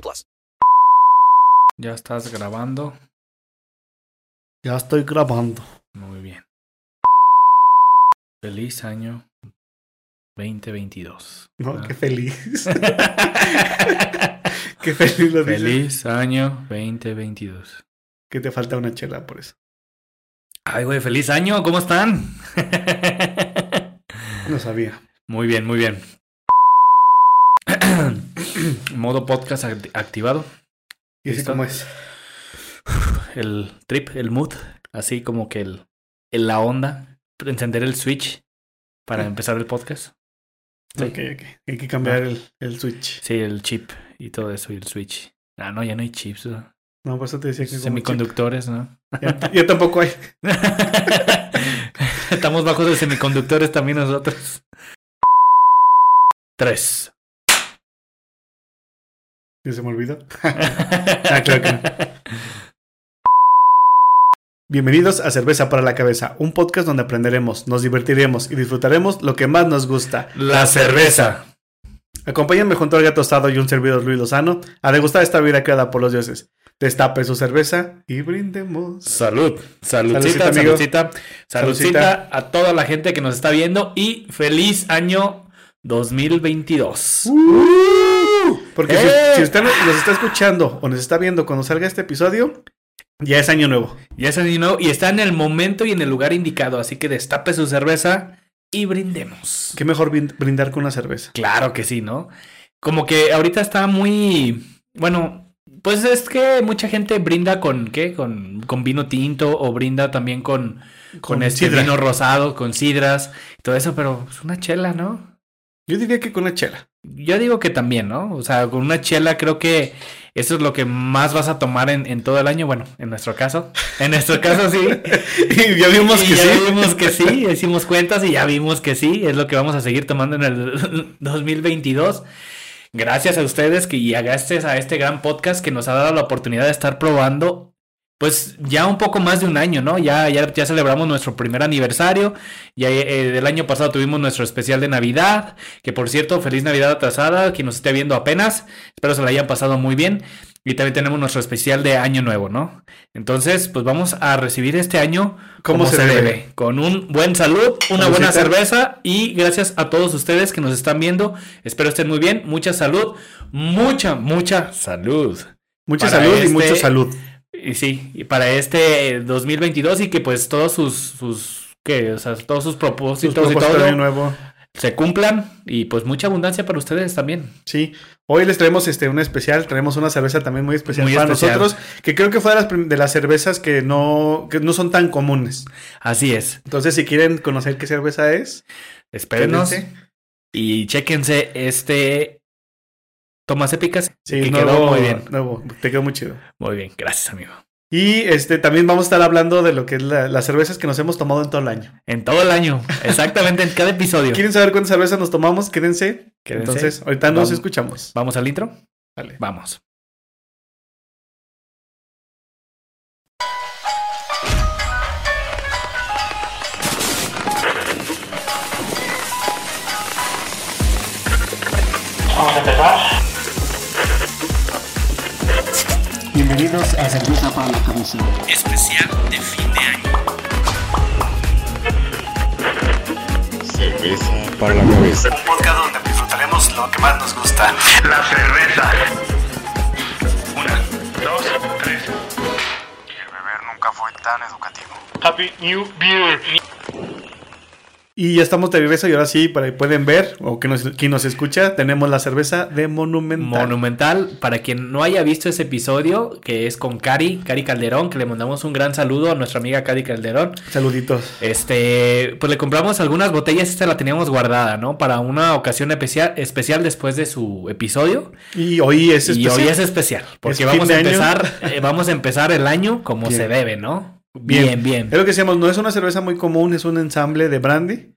plus. Ya estás grabando. Ya estoy grabando. Muy bien. Feliz año 2022. No, Ah. qué feliz. qué feliz lo dices. Feliz año 2022. Que te falta una chela por eso. Ay, güey, feliz año. ¿Cómo están? No sabía. muy bien, muy bien. Modo podcast act- activado. ¿Y así ¿Listo? cómo es? El trip, el mood. Así como que el, el- la onda. Encender el switch para empezar el podcast. Sí. Ok, ok. Hay que cambiar el, el switch. Sí, el chip y todo eso y el switch. Ah, no, ya no hay chips. ¿no? No, por eso te decía que Semiconductores, ¿no? Ya, ya tampoco hay. Estamos bajos de semiconductores también nosotros. Tres. ¿Ya se me olvidó? Ah, claro que no. Bienvenidos a Cerveza para la Cabeza, un podcast donde aprenderemos, nos divertiremos y disfrutaremos lo que más nos gusta. La cerveza. Acompáñenme junto al gato tostado y un servidor Luis Lozano a degustar esta vida creada por los dioses. Destape su cerveza y brindemos. Salud. Saludcita, Saludcita, amigo. saludcita. Saludcita a toda la gente que nos está viendo y feliz año 2022. Porque ¡Eh! si, si usted nos está escuchando o nos está viendo cuando salga este episodio, ya es año nuevo. Ya es año nuevo y está en el momento y en el lugar indicado, así que destape su cerveza y brindemos. Qué mejor brin- brindar con una cerveza. Claro que sí, ¿no? Como que ahorita está muy, bueno, pues es que mucha gente brinda con, ¿qué? Con, con vino tinto o brinda también con, con, Con este sidra. vino rosado, con sidras y todo eso, pero es una chela, ¿no? Yo diría que con una chela. Yo digo que también, ¿no? O sea, con una chela creo que eso es lo que más vas a tomar en, en todo el año. Bueno, en nuestro caso. En nuestro caso sí. y ya vimos Y que ya sí. vimos que sí, hicimos cuentas y ya vimos que sí, es lo que vamos a seguir tomando en el 2022. Gracias a ustedes que y gracias a este gran podcast que nos ha dado la oportunidad de estar probando pues ya un poco más de un año, ¿no? Ya, ya, ya celebramos nuestro primer aniversario. Ya eh, del año pasado tuvimos nuestro especial de Navidad. Que por cierto, feliz Navidad atrasada. Quien nos esté viendo apenas. Espero se la hayan pasado muy bien. Y también tenemos nuestro especial de Año Nuevo, ¿no? Entonces, pues vamos a recibir este año ¿Cómo como se se, debe? debe. Con un buen salud, una buena cerveza. Y gracias a todos ustedes que nos están viendo. Espero estén muy bien. Mucha salud. Mucha, mucha salud. Mucha salud y este- mucha salud. Y sí, y para este 2022 y que pues todos sus, sus ¿qué? O sea, todos sus Sus propósitos y todo nuevo. se cumplan y pues mucha abundancia para ustedes también. Sí. Hoy les traemos este un especial, traemos una cerveza también muy especial Muy para especial. nosotros, que creo que fue de las, de las cervezas que no, que no son tan comunes. Así es. Entonces, si quieren conocer qué cerveza es, Espérenos quédense. y chéquense este tomas épicas. Sí, que nuevo, quedó muy bien. Nuevo. Te quedó muy chido. Muy bien, gracias, amigo. Y este también vamos a estar hablando de lo que es las cervezas que nos hemos tomado en todo el año. En todo el año, exactamente en cada episodio. ¿Quieren saber cuántas cervezas nos tomamos? Quédense. Quédense. Entonces, ahorita nos escuchamos. ¿Vamos al intro? Vale. Vamos. Vamos a empezar. Bienvenidos a Cerveza para la Cabeza. Especial de fin de año. Cerveza para la cabeza. Un podcast donde disfrutaremos lo que más nos gusta. La cerveza. Una, dos, tres. El beber nunca fue tan educativo. Happy New Beer. Y ya estamos de regreso y ahora sí, para que pueden ver, o que nos, quien nos escucha, tenemos la cerveza de Monumental. Monumental, para quien no haya visto ese episodio, que es con Cari, Cari Calderón, que le mandamos un gran saludo a nuestra amiga Cari Calderón. Saluditos. Este, pues le compramos algunas botellas, esta la teníamos guardada, ¿no? Para una ocasión especial, especial después de su episodio. Y hoy es Y especial. hoy es especial, porque Es vamos a empezar, eh, vamos a empezar el año como Bien. se debe, ¿no? Bien, bien. Es lo que decíamos, no es una cerveza muy común, es un ensamble de brandy.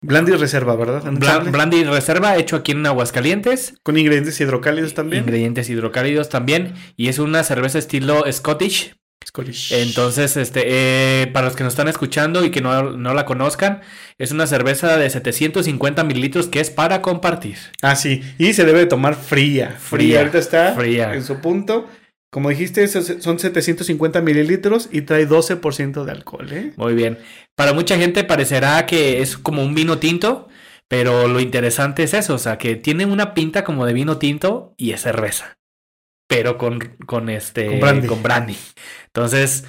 Brandy reserva, ¿verdad? Ensamble. Brandy Reserva hecho aquí en Aguascalientes. Con ingredientes hidrocálidos también. Ingredientes hidrocálidos también. Y es una cerveza estilo Scottish. Scottish. Entonces, este, eh, para los que nos están escuchando y que no, no la conozcan, es una cerveza de 750 mililitros que es para compartir. Ah, sí. Y se debe tomar fría. Fría. Fría, Ahorita está fría. en su punto. Como dijiste, son 750 mililitros y trae 12% de alcohol, ¿eh? Muy bien. Para mucha gente parecerá que es como un vino tinto, pero lo interesante es eso, o sea, que tiene una pinta como de vino tinto y es cerveza. Pero con, con este Con brandy. con brandy. Entonces,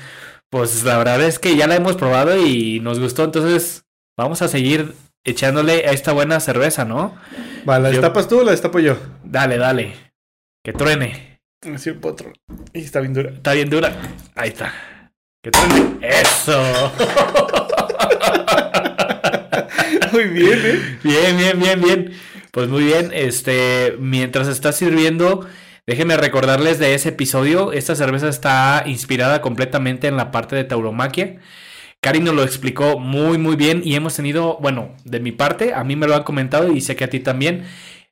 pues la verdad es que ya la hemos probado y nos gustó, entonces vamos a seguir echándole a esta buena cerveza, ¿no? Va, ¿la Yo- destapas tú o la destapo yo? Dale, dale. Que truene. Así potro. Y está bien dura. Está bien dura. Ahí está. Que truene. Eso. Muy bien, ¿eh? Bien, bien, bien, bien. Pues muy bien, este, mientras está sirviendo, déjenme recordarles de ese episodio. Esta cerveza está inspirada completamente en la parte de tauromaquia. Cari nos lo explicó muy, muy bien y hemos tenido, bueno, de mi parte, a mí me lo han comentado y sé que a ti también,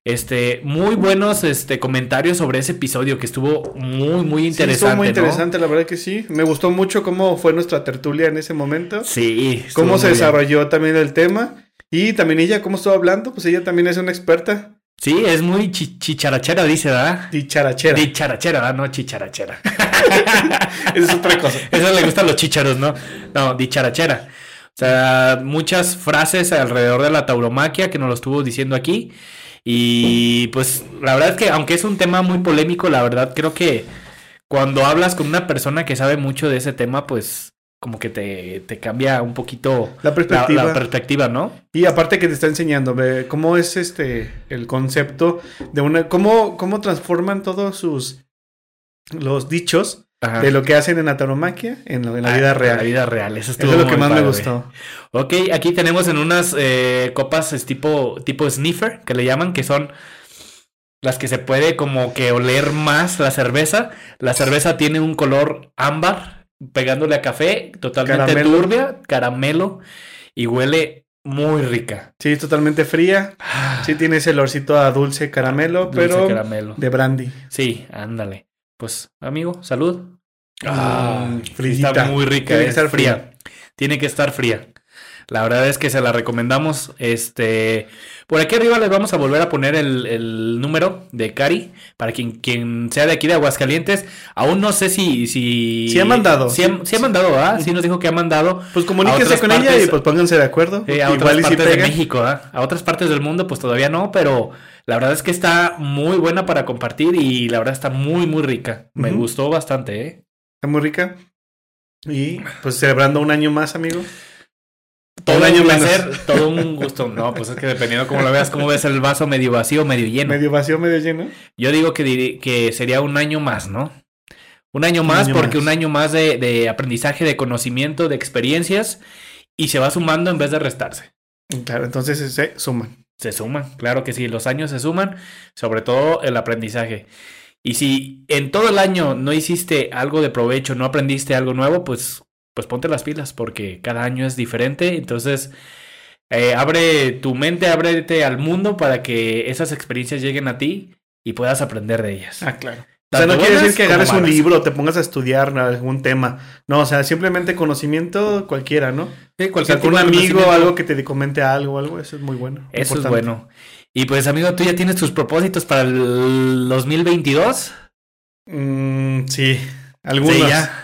este, muy buenos, este, comentarios sobre ese episodio que estuvo muy, muy Sí, interesante. estuvo muy ¿no? interesante, la verdad que sí. Me gustó mucho cómo fue nuestra tertulia en ese momento. Sí. cómo se bien. desarrolló también el tema. Y también ella, cómo estuvo hablando, pues ella también es una experta. Sí, es muy chi- chicharachera, dice, ¿verdad? Dicharachera. Dicharachera, ¿verdad? No chicharachera. Esa es otra cosa. Eso le gustan los chícharos, ¿no? No, dicharachera. O sea, muchas frases alrededor de la tauromaquia que nos lo estuvo diciendo aquí. Y pues la verdad es que aunque es un tema muy polémico, la verdad creo que cuando hablas con una persona que sabe mucho de ese tema, pues como que te, te cambia un poquito La perspectiva. la perspectiva, ¿no? Y aparte que te está enseñando cómo es este el concepto de una cómo cómo transforman todos sus los dichos Ajá. de lo que hacen en la tauromaquia en, en la Ah, vida en real. La vida real, eso, Eso estuvo es lo que más me gustó. Ok, aquí tenemos en unas eh, copas es tipo, tipo sniffer, que le llaman, que son las que se puede como que oler más la cerveza. La cerveza tiene un color ámbar, pegándole a café, totalmente Caramelo. turbia, caramelo, y huele muy rica. Sí, totalmente fría. Sí tiene ese olorcito a dulce caramelo, Dulce pero caramelo. de brandy. Sí, ándale. Pues, amigo, salud. Ah, frillita. está muy rica, Tiene que es estar fría. Tiene que estar fría. La verdad es que se la recomendamos. Este, por aquí arriba les vamos a volver a poner el, el número de Cari para quien, quien sea de aquí de Aguascalientes. Aún no sé si si Sí ha mandado. Sí, ha- mandado, ¿ah? Sí nos dijo que ha mandado. Pues comuníquense con ella y pues pónganse de acuerdo. eh, a otras si partes de. México, ¿ah? A otras partes del mundo, pues todavía no, pero la verdad es que está muy buena para compartir y la verdad está muy, muy rica. Me gustó bastante, ¿eh? Está muy rica. Y pues celebrando un año más, amigo. Todo Un un año año menos. todo un gusto. No, pues es que dependiendo cómo lo veas, cómo ves el vaso medio vacío, medio lleno. Medio vacío, medio lleno. Yo digo que, que sería un año más, ¿no? Un año Un más, año porque más. un año más de, de aprendizaje, de conocimiento, de experiencias, y se va sumando en vez de restarse. Claro, entonces se suman. Se suman, claro que sí, los años se suman, sobre todo el aprendizaje. Y si en todo el año no hiciste algo de provecho, no aprendiste algo nuevo, pues, pues ponte las pilas, porque cada año es diferente. Entonces, eh, abre tu mente, ábrete al mundo para que esas experiencias lleguen a ti y puedas aprender de ellas. Ah, claro. O sea, no quiere decir que agarres un libro, te pongas a estudiar algún tema. No, o sea, simplemente conocimiento cualquiera, ¿no? Sí, O cualquier sea, con tipo un amigo, algo que te comente algo, algo, eso es muy bueno. Eso es bueno. Y pues, amigo, ¿tú ya tienes tus propósitos para el 2022? Mm, sí, algunos. Sí, ya.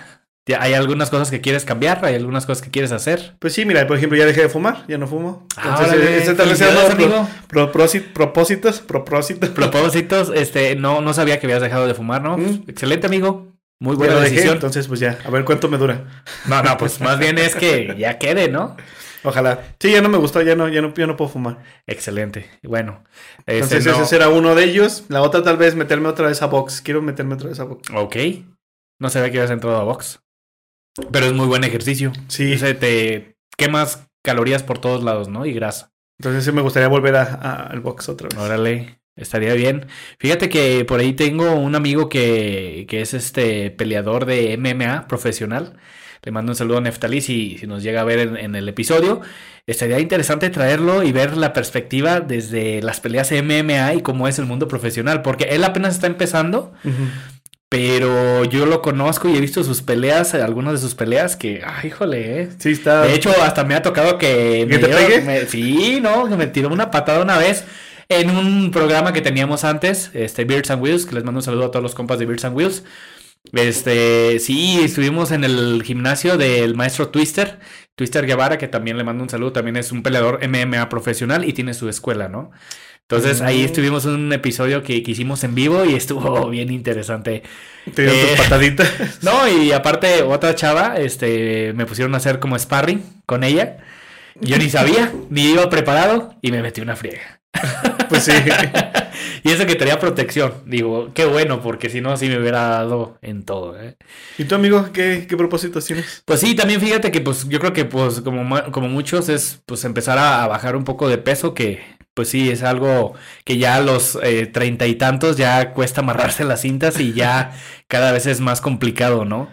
¿Hay algunas cosas que quieres cambiar? ¿Hay algunas cosas que quieres hacer? Pues sí, mira, por ejemplo, ya dejé de fumar, ya no fumo. Ah, tal vez amigo. pro- propósi- propósitos, propósitos. Propósitos, este, no, no sabía que habías dejado de fumar, ¿no? Mm. Excelente, amigo. Muy Ya buena dejé, decisión. entonces pues ya, a ver cuánto me dura. No, no, pues más bien es que ya quede, ¿no? Ojalá. Sí, ya no me gustó, ya no, ya no, ya no puedo fumar. Excelente. Bueno, este, Entonces no- ese era uno de ellos. La otra tal vez meterme otra vez a box. Quiero meterme otra vez a box. Ok. No sabía que habías entrado a box. Pero es muy buen ejercicio. Sí. O sea, te quemas calorías por todos lados, ¿no? Y grasa. Entonces sí me gustaría volver a- a- al box otra vez. Órale, estaría bien. Fíjate que por ahí tengo un amigo que, que es este peleador de MMA profesional. Le mando un saludo a Neftalí si, si nos llega a ver en, en el episodio. Estaría interesante traerlo y ver la perspectiva desde las peleas MMA y cómo es el mundo profesional, porque él apenas está empezando, pero yo lo conozco y he visto sus peleas, algunas de sus peleas que, ay, híjole, eh. Sí, está. De hecho, hasta me ha tocado que... ¿Que me te dio- pegue? me- sí, no, que me tiró una patada una vez en un programa que teníamos antes, este Beards and Wheels, que les mando un saludo a todos los compas de Beards and Wheels. Este, sí, estuvimos en el gimnasio del maestro Twister, Twister Guevara, que también le mando un saludo, también es un peleador MMA profesional y tiene su escuela, ¿no? Entonces ahí Mm. estuvimos en un episodio que, que hicimos en vivo y estuvo bien interesante. Te dio Eh, tus pataditas. No, y aparte otra chava, este, me pusieron a hacer como sparring con ella. Yo ni sabía, ni iba preparado y me metí una friega. Pues sí. y eso que tenía protección. Digo, qué bueno, porque si no, sí me hubiera dado en todo. ¿eh? ¿Y tú, amigo, qué, qué propósitos tienes? Pues sí, también fíjate que pues yo creo que pues como, como muchos es pues empezar a, a bajar un poco de peso que pues sí es algo que ya a los eh, treinta y tantos ya cuesta amarrarse las cintas y ya cada vez es más complicado, ¿no?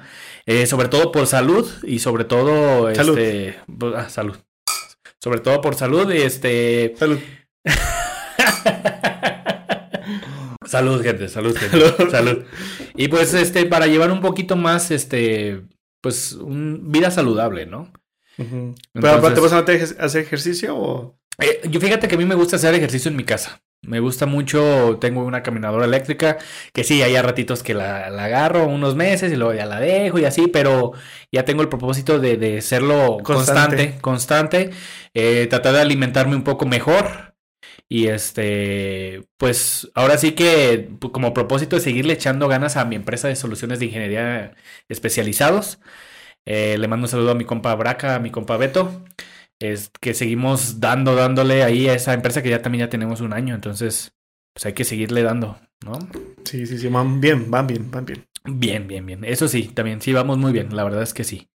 Eh, sobre todo por salud y sobre todo Salud. este pues, ah, salud. Sobre todo por salud, este Salud. Salud, gente, salud, gente. Salud. Salud. Y pues este para llevar un poquito más este pues un vida saludable, ¿no? Entonces- ¿Pero te vas ejer- a hacer ejercicio o...? Eh, yo fíjate que a mí me gusta hacer ejercicio en mi casa. Me gusta mucho, tengo una caminadora eléctrica, que sí, hay a ratitos que la, la agarro unos meses y luego ya la dejo y así, pero ya tengo el propósito de, de serlo Constante. constante, constante, eh, tratar de alimentarme un poco mejor y este, pues ahora sí que pu- como propósito de seguirle echando ganas a mi empresa de soluciones de ingeniería especializados. Eh, le mando un saludo a mi compa Braca, a mi compa Beto es que seguimos dando, dándole ahí a esa empresa que ya también ya tenemos un año, entonces pues hay que seguirle dando, ¿no? Sí, sí, sí, van bien, van bien, van bien. Bien, bien, bien. Eso sí, también sí vamos muy bien, la verdad es que sí.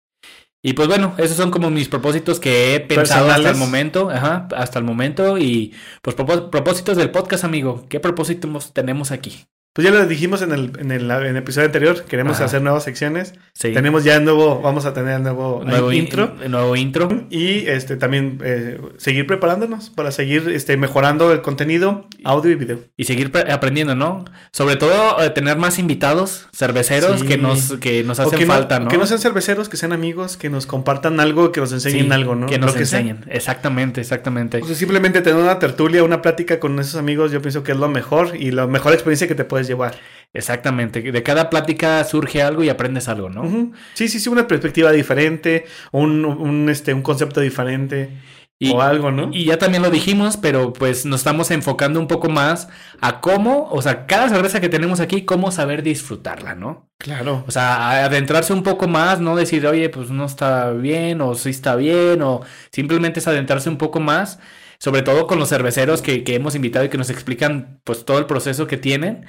Y pues bueno, esos son como mis propósitos que he pensado hasta el momento, ajá, hasta el momento y pues propós- propósitos del podcast, amigo. ¿Qué propósitos tenemos aquí? Pues ya lo dijimos en el, en el, en el episodio anterior, queremos Ajá. hacer nuevas secciones. Sí. Tenemos ya el nuevo, vamos a tener el nuevo, nuevo eh, in- intro. nuevo intro. Y este también eh, seguir preparándonos para seguir este, mejorando el contenido, audio y video. Y seguir pre- aprendiendo, ¿no? Sobre todo eh, tener más invitados, cerveceros Sí. que nos, que nos hacen que falta, ¿no? Que no sean cerveceros, que sean amigos, que nos compartan algo, que nos enseñen Sí, algo, ¿no? Que nos Lo enseñen. Exactamente, exactamente. O sea, simplemente tener una tertulia, una plática con esos amigos, yo pienso que es lo mejor y la mejor experiencia que te puedes llevar. Exactamente. De cada plática surge algo y aprendes algo, ¿no? Sí, sí, sí, una perspectiva diferente, un, un, este, un concepto diferente Y, o algo, ¿no? y ya también lo dijimos, pero pues nos estamos enfocando un poco más a cómo, o sea, cada cerveza que tenemos aquí, cómo saber disfrutarla, ¿no? Claro. O sea, adentrarse un poco más, no decir, oye, pues no está bien, o sí está bien, o simplemente es adentrarse un poco más, sobre todo con los cerveceros que, que hemos invitado y que nos explican pues todo el proceso que tienen.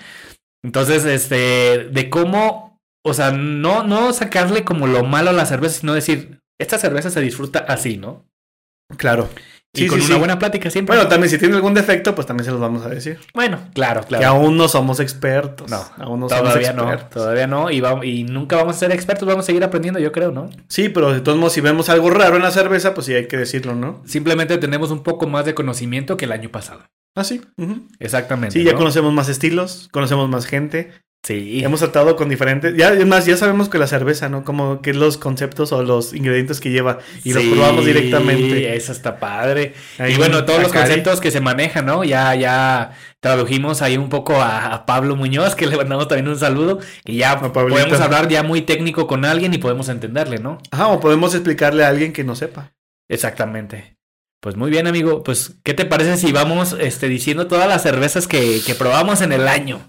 Entonces, este, de cómo, o sea, no, no sacarle como lo malo a la cerveza, sino decir, esta cerveza se disfruta así, ¿no? Claro. Y Sí, con sí, una sí. buena plática siempre. Bueno, también si tiene algún defecto, pues también se los vamos a decir. Bueno, claro, Que claro. aún no somos expertos. No, aún no somos todavía no, expertos. todavía no, y, vamos, y nunca vamos a ser expertos, vamos a seguir aprendiendo, yo creo, ¿no? Sí, pero de todos modos, si vemos algo raro en la cerveza, pues sí hay que decirlo, ¿no? Simplemente tenemos un poco más de conocimiento que el año pasado. Ah, sí. Exactamente. Sí, ya ¿no? conocemos más estilos, conocemos más gente, Sí. Hemos tratado con diferentes. Ya, es más, ya sabemos que la cerveza, ¿no? Como que los conceptos o los ingredientes que lleva. Y los Sí, probamos directamente. Eso está padre. Ahí y bueno, todos los conceptos que se manejan, ¿no? Ya, ya tradujimos ahí un poco a, a Pablo Muñoz, que le mandamos también un saludo. Y ya podemos hablar ya muy técnico con alguien y podemos entenderle, ¿no? Ajá, o podemos explicarle a alguien que no sepa. Exactamente. Pues muy bien, amigo. Pues, ¿qué te parece si vamos este, diciendo todas las cervezas que, que probamos en el año?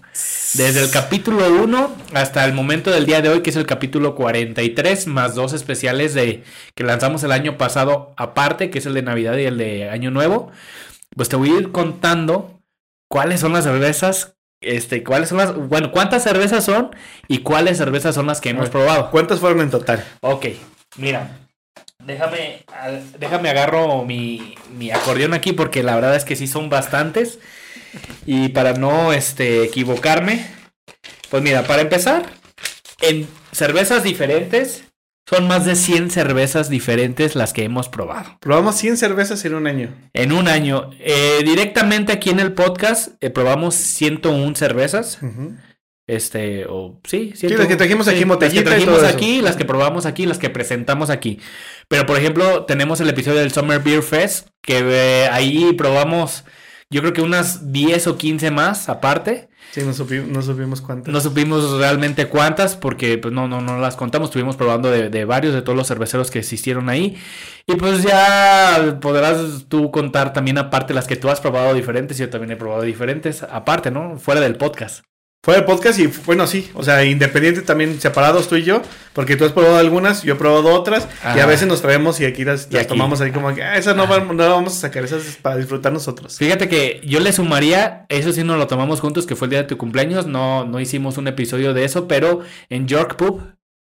Desde el capítulo 1 hasta el momento del día de hoy, que es el capítulo 43, más dos especiales de que lanzamos el año pasado aparte, que es el de Navidad y el de Año Nuevo. Pues te voy a ir contando cuáles son las cervezas, este, cuáles son las, bueno, cuántas cervezas son y cuáles cervezas son las que hemos probado. ¿Cuántas fueron en total? Ok, mira. Déjame, déjame agarro mi, mi acordeón aquí porque la verdad es que sí son bastantes. Y para no este, equivocarme, pues mira, para empezar, en cervezas diferentes, son más de 100 cervezas diferentes las que hemos probado. Probamos 100 cervezas en un año. En un año, Eh, directamente aquí en el podcast, eh, probamos 101 cervezas. Ujú. Este, o sí, Sí, las que trajimos aquí, las que trajimos eso. aquí, las que probamos aquí, las que presentamos aquí. Pero por ejemplo, tenemos el episodio del Summer Beer Fest, que eh, ahí probamos, yo creo que unas 10 o 15 más aparte. Sí, no, supi- no supimos cuántas. No supimos realmente cuántas, porque pues no, no, no las contamos. Estuvimos probando de, de varios, de todos los cerveceros que existieron ahí. Y pues ya podrás tú contar también aparte las que tú has probado diferentes. Yo también he probado diferentes, aparte, ¿no? Fuera del podcast. Fue el podcast y bueno, sí, o sea, independiente también, separados tú y yo, porque tú has probado algunas, yo he probado otras, y a veces nos traemos y aquí las, Y las aquí. tomamos ahí como que, ah, esas no, vamos- no las vamos a sacar, esas es para disfrutar nosotros. Fíjate que yo le sumaría, eso sí nos lo tomamos juntos, que fue el día de tu cumpleaños. No, no hicimos un episodio de eso, pero en York Pub,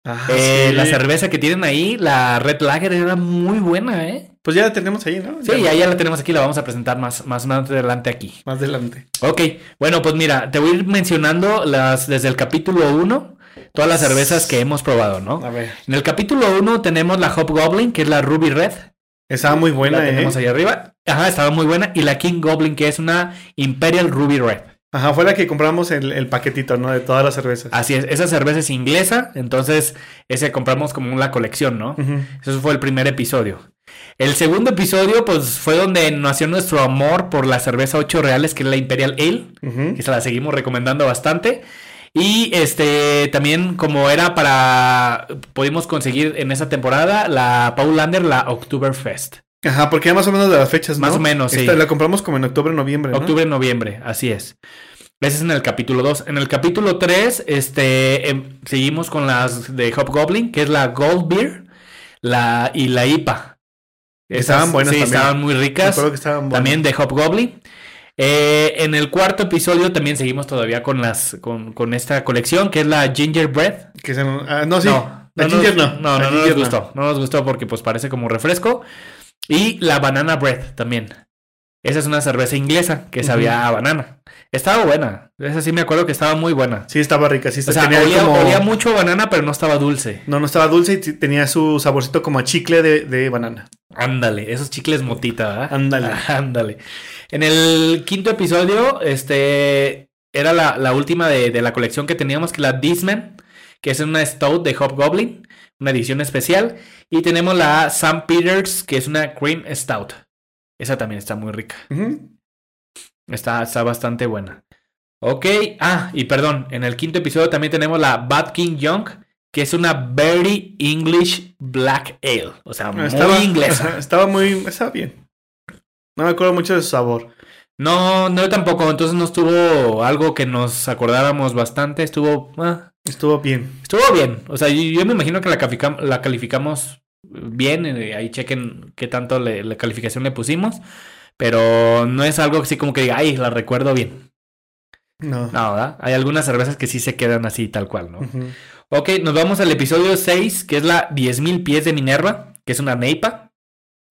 Ah, eh, sí. la cerveza que tienen ahí, la Red Lager, era muy buena, ¿eh? Pues ya la tenemos ahí, ¿no? Sí, ya, ya la tenemos aquí, la vamos a presentar más, más, más adelante aquí. Más adelante. Ok, bueno, pues mira, te voy a ir mencionando las desde el capítulo 1, todas las cervezas que hemos probado, ¿no? A ver. En el capítulo 1 tenemos la Hobgoblin, que es la Ruby Red. Estaba muy buena, la ¿eh? tenemos ahí arriba. Ajá, estaba muy buena. Y la King Goblin, que es una Imperial Ruby Red. Ajá, fue la que compramos el, el paquetito, ¿no? De todas las cervezas. Así es, esa cerveza es inglesa, entonces ese compramos como la colección, ¿no? Ujú. Eso fue el primer episodio. El segundo episodio, pues fue donde nació nuestro amor por la cerveza 8 reales, que es la Imperial Ale, Ujú. que se la seguimos recomendando bastante. Y este también, como era para. Pudimos conseguir en esa temporada la Paulander, la Oktoberfest. Ajá, porque ya más o menos de las fechas, ¿no? Más o menos, sí. La compramos como en octubre, noviembre, ¿no? Octubre, noviembre, así es. Ese es en el capítulo 2. En el capítulo 3, este, em, seguimos con las de Hobgoblin, que es la Gold Beer la, y la IPA. Estaban buenas Sí, también. estaban muy ricas. acuerdo que estaban buenas. También de Hobgoblin. Eh, en el cuarto episodio también seguimos todavía con las con, con esta colección, que es la Gingerbread. Que se- ah, no, sí. No, la no ginger no. no, no, no nos gustó. No nos gustó porque pues parece como refresco. Y la banana bread también. Esa es una cerveza inglesa que sabía a banana. Estaba buena. Esa sí me acuerdo que estaba muy buena. Sí, estaba rica. Sí, O sea, tenía olía, como- olía mucho a banana, pero no estaba dulce. No, no estaba dulce y tenía su saborcito como a chicle de, de banana. Ándale, esos chicles motita, ¿verdad? Ándale. Ándale. En el quinto episodio, este era la, la última de, de la colección que teníamos, que la Disman, que es una Stout de Hobgoblin, una edición especial. Y tenemos la St. Peters, que es una Cream Stout. Esa también está muy rica. Está, está bastante buena. Ok, ah, y perdón, en el quinto episodio también tenemos la Bad King Young, que es una Very English Black Ale. O sea, muy Estaba, inglesa. estaba muy... Estaba bien. No me acuerdo mucho de su sabor. No, no tampoco. Entonces no estuvo algo que nos acordáramos bastante. Estuvo, ah, Estuvo bien. estuvo bien. O sea, yo, yo me imagino que la, calificam- la calificamos bien. eh, Ahí chequen qué tanto le- la calificación le pusimos. Pero no es algo así como que diga, ay, la recuerdo bien. No. No, ¿verdad? Hay algunas cervezas que sí se quedan así, tal cual, ¿no? Ujú. Ok, nos vamos al episodio 6, que es la 10.000 pies de Minerva, que es una neipa.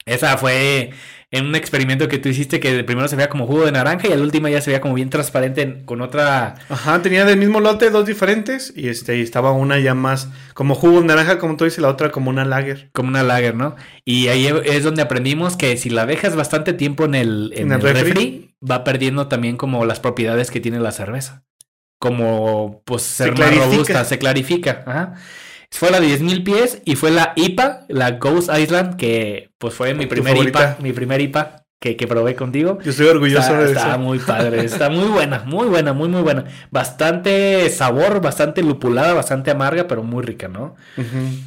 Esa fue en un experimento que tú hiciste que primero se veía como jugo de naranja y al último ya se veía como bien transparente en- con otra... Ajá, tenía del mismo lote dos diferentes y este y estaba una ya más como jugo de naranja, como tú dices, la otra como una lager. como una lager, ¿no? Y ahí es donde aprendimos que si la dejas bastante tiempo en el, en En el el refri. refri, va perdiendo también como las propiedades que tiene la cerveza. como pues ser más clarifica. robusta, se clarifica. Ajá. Fue la de 10.000 pies y fue la IPA, la Ghost Island, que pues fue mi primer IPA, mi primer IPA que, que probé contigo. Yo estoy orgulloso Está, de está eso. muy padre, está muy buena, muy buena, muy muy buena. Bastante sabor, bastante lupulada, bastante amarga, pero muy rica, ¿no?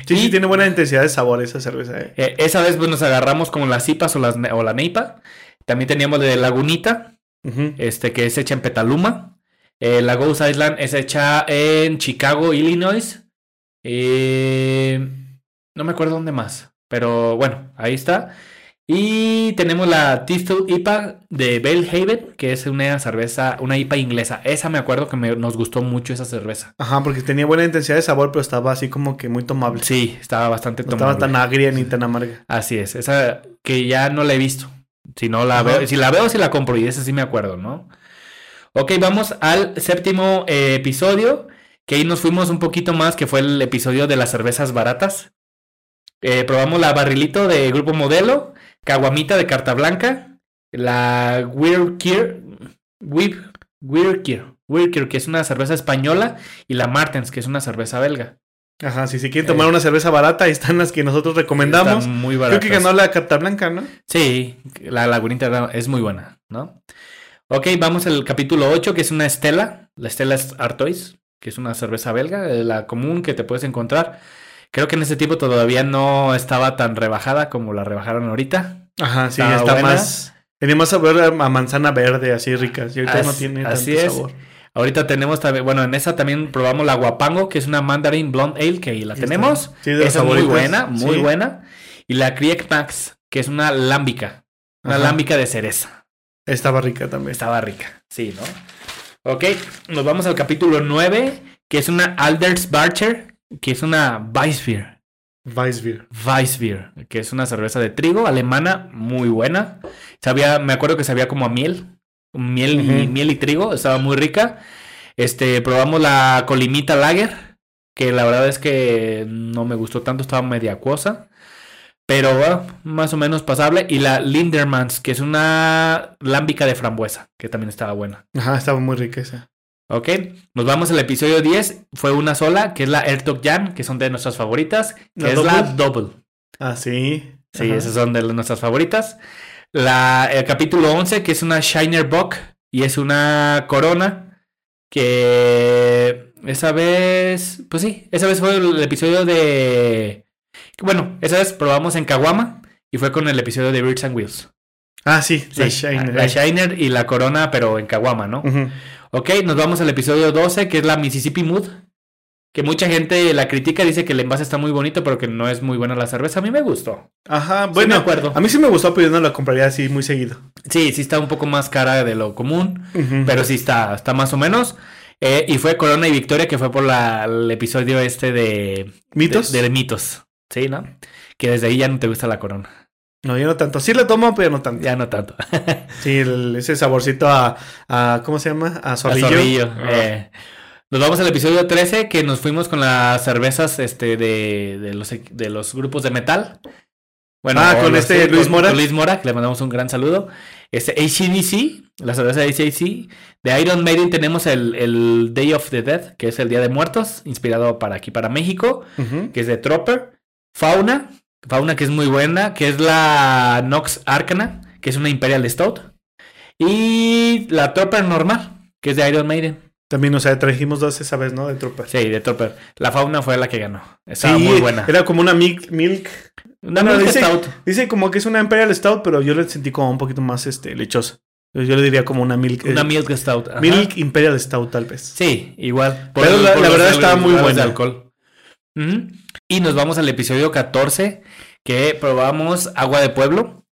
Sí, sí, tiene buena intensidad de sabor esa cerveza. eh. Eh, esa vez pues nos agarramos con las IPAs o, las, o la Neipa. También teníamos de Lagunita, este que es hecha en Petaluma. Eh, la Ghost Island es hecha en Chicago, Illinois. Eh, no me acuerdo dónde más, pero bueno, ahí está. Y tenemos la Thistle IPA de Bellhaven, que es una cerveza, una IPA inglesa. Esa me acuerdo que me- nos gustó mucho esa cerveza. Ajá, porque tenía buena intensidad de sabor, pero estaba así como que muy tomable. Sí, estaba bastante no estaba tomable. tan agria ni tan amarga. Así es, esa que ya no la he visto. Si no la Ajá. veo, si la veo, si la compro, y esa sí me acuerdo, ¿no? Ok, vamos al séptimo eh, episodio, que ahí nos fuimos un poquito más, que fue el episodio de las cervezas baratas. Eh, probamos la barrilito de Grupo Modelo, Caguamita de Carta Blanca, la Weirkier, Weir- Weirkier, Weirkier, que es una cerveza española, y la Martens, que es una cerveza belga. Ajá, si se quieren tomar una cerveza barata, ahí están las que nosotros recomendamos. Están muy Creo baratas. que ganó la carta blanca, ¿no? Sí, la lagunita es muy buena, ¿no? Ok, vamos al capítulo 8, que es una Estela. La Estela es Artois, que es una cerveza belga, eh, la común que te puedes encontrar. Creo que en ese tiempo todavía no estaba tan rebajada como la rebajaron ahorita. Ajá, sí, Está más. Tenía más sabor a manzana verde, así rica. Y ahorita As- no tiene así tanto es. sabor. Ahorita tenemos también, bueno, en esa también probamos la Guapango, que es una Mandarin Blonde Ale, que ahí la tenemos. Sí, de Esa es muy buena, muy Sí. buena. Y la Kriek Max, que es una lámbica, una Ajá. lámbica de cereza. Estaba rica también. Estaba rica, sí, ¿no? Ok, nos vamos al capítulo 9, que es una Alders Barcher, que es una Weissbier. Weissbier. Weissbier, que es una cerveza de trigo alemana muy buena. Sabía, me acuerdo que sabía como a miel, miel, y, miel y trigo, estaba muy rica. Este, probamos la Colimita Lager, que la verdad es que no me gustó tanto, estaba media acuosa. Pero bueno, más o menos pasable. Y la Lindermans, que es una lámbica de frambuesa, que también estaba buena. Ajá, estaba muy rica esa. Ok, nos vamos al episodio 10. Fue una sola, que es la Airtok Jam, que son de nuestras favoritas, que ¿La es la double? Ah, sí. Sí, Ajá. esas son de nuestras favoritas. La, el capítulo 11, que es una Shiner Bock y es una corona que esa vez, pues sí, esa vez fue el episodio de... Bueno, esa vez probamos en Kawama y fue con el episodio de Birds and Wheels. Ah, sí, Sí, la Shiner. la Shiner y la corona, pero en Kawama, ¿no? Ujú. Ok, nos vamos al episodio 12, que es la Mississippi Mood. Que mucha gente la critica, dice que el envase está muy bonito, pero que no es muy buena la cerveza. A mí me gustó. Ajá, Sí, bueno, me acuerdo. a mí sí me gustó, pero yo no la compraría así muy seguido. Sí, sí está un poco más cara de lo común, pero sí está, está más o menos. Eh, y fue Corona y Victoria, que fue por la- el episodio este de... ¿Mitos? De, de mitos, ¿sí, no? Que desde ahí ya no te gusta la Corona. No, yo no tanto. Sí la tomo, pero no tanto. Ya no tanto. Sí, el- ese saborcito a, a- ¿cómo se llama? A A zorrillo. zorrillo, Ah. eh. Nos vamos al episodio 13, que nos fuimos con las cervezas este, de, de, los, de los grupos de metal. Bueno, Ah, con este Luis Mora. con Luis Mora, que le mandamos un gran saludo. Este ACDC, la cerveza de ACDC. De Iron Maiden tenemos el, el Day of the Dead, que es el Día de Muertos, inspirado para aquí, para México, que es de Tropper. Fauna, Fauna que es muy buena, que es la Nox Arcana, que es una Imperial Stout. Y la Tropper normal, que es de Iron Maiden. También, o sea, trajimos dos esa vez, ¿no? De tropa. Sí, de Tropper. La Fauna fue la que ganó. Estaba Sí, muy buena. Era como una milk. milk. Una Milk dice, Stout. dice como que es una Imperial Stout, pero yo le sentí como un poquito más este, lechosa. Yo le diría como una milk. Una eh, Milk Stout. ajá. milk Imperial Stout, tal vez. Sí, igual. Pero la- la verdad estaba muy buena. de alcohol. Y nos vamos al episodio 14, que probamos agua de pueblo,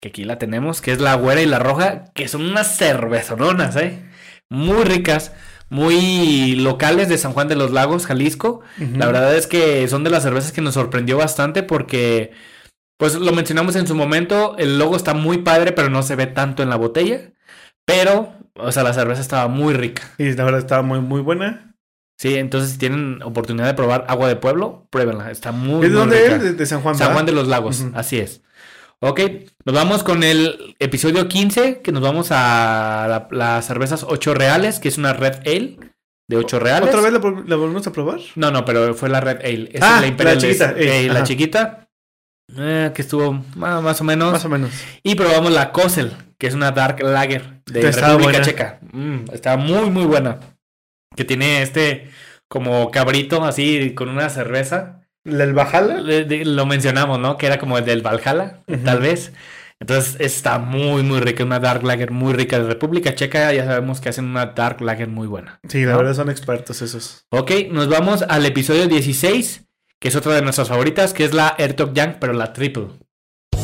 que aquí la tenemos, que es la güera y la roja, que son unas cervezononas, ¿eh? Muy ricas, muy locales de San Juan de los Lagos, Jalisco. La verdad es que son de las cervezas que nos sorprendió bastante porque, pues lo mencionamos en su momento, el logo está muy padre, pero no se ve tanto en la botella. Pero, o sea, la cerveza estaba muy rica. Y la verdad estaba muy, muy buena. Sí, entonces si tienen oportunidad de probar agua de pueblo, pruébenla. Está muy, ¿Es de muy dónde rica. es? De, San Juan. San ¿verdad? Juan de los Lagos, así es. Ok, nos vamos con el episodio 15, que nos vamos a la- las cervezas 8 reales, que es una Red Ale. de 8 reales. ¿Otra vez la, vol- la volvemos a probar? No, no, pero fue la Red Ale. Esa Ah, es la Imperial la chiquita, Ale. eh, Eh, la chiquita. eh, que estuvo más o menos. Más o menos. Y probamos la Kosel, que es una Dark Lager de estaba República. Checa. Mm, está muy, muy buena. Que tiene este como cabrito así con una cerveza. ¿El de- lo mencionamos, ¿no? Que era como el del Valhalla, tal vez. Entonces está muy, muy rica. Una Dark Lager muy rica. De República Checa ya sabemos que hacen una Dark Lager muy buena. Sí, la ¿no? verdad son expertos esos. Ok, nos vamos al episodio 16, que es otra de nuestras favoritas, que es la Airtok Young, pero la triple.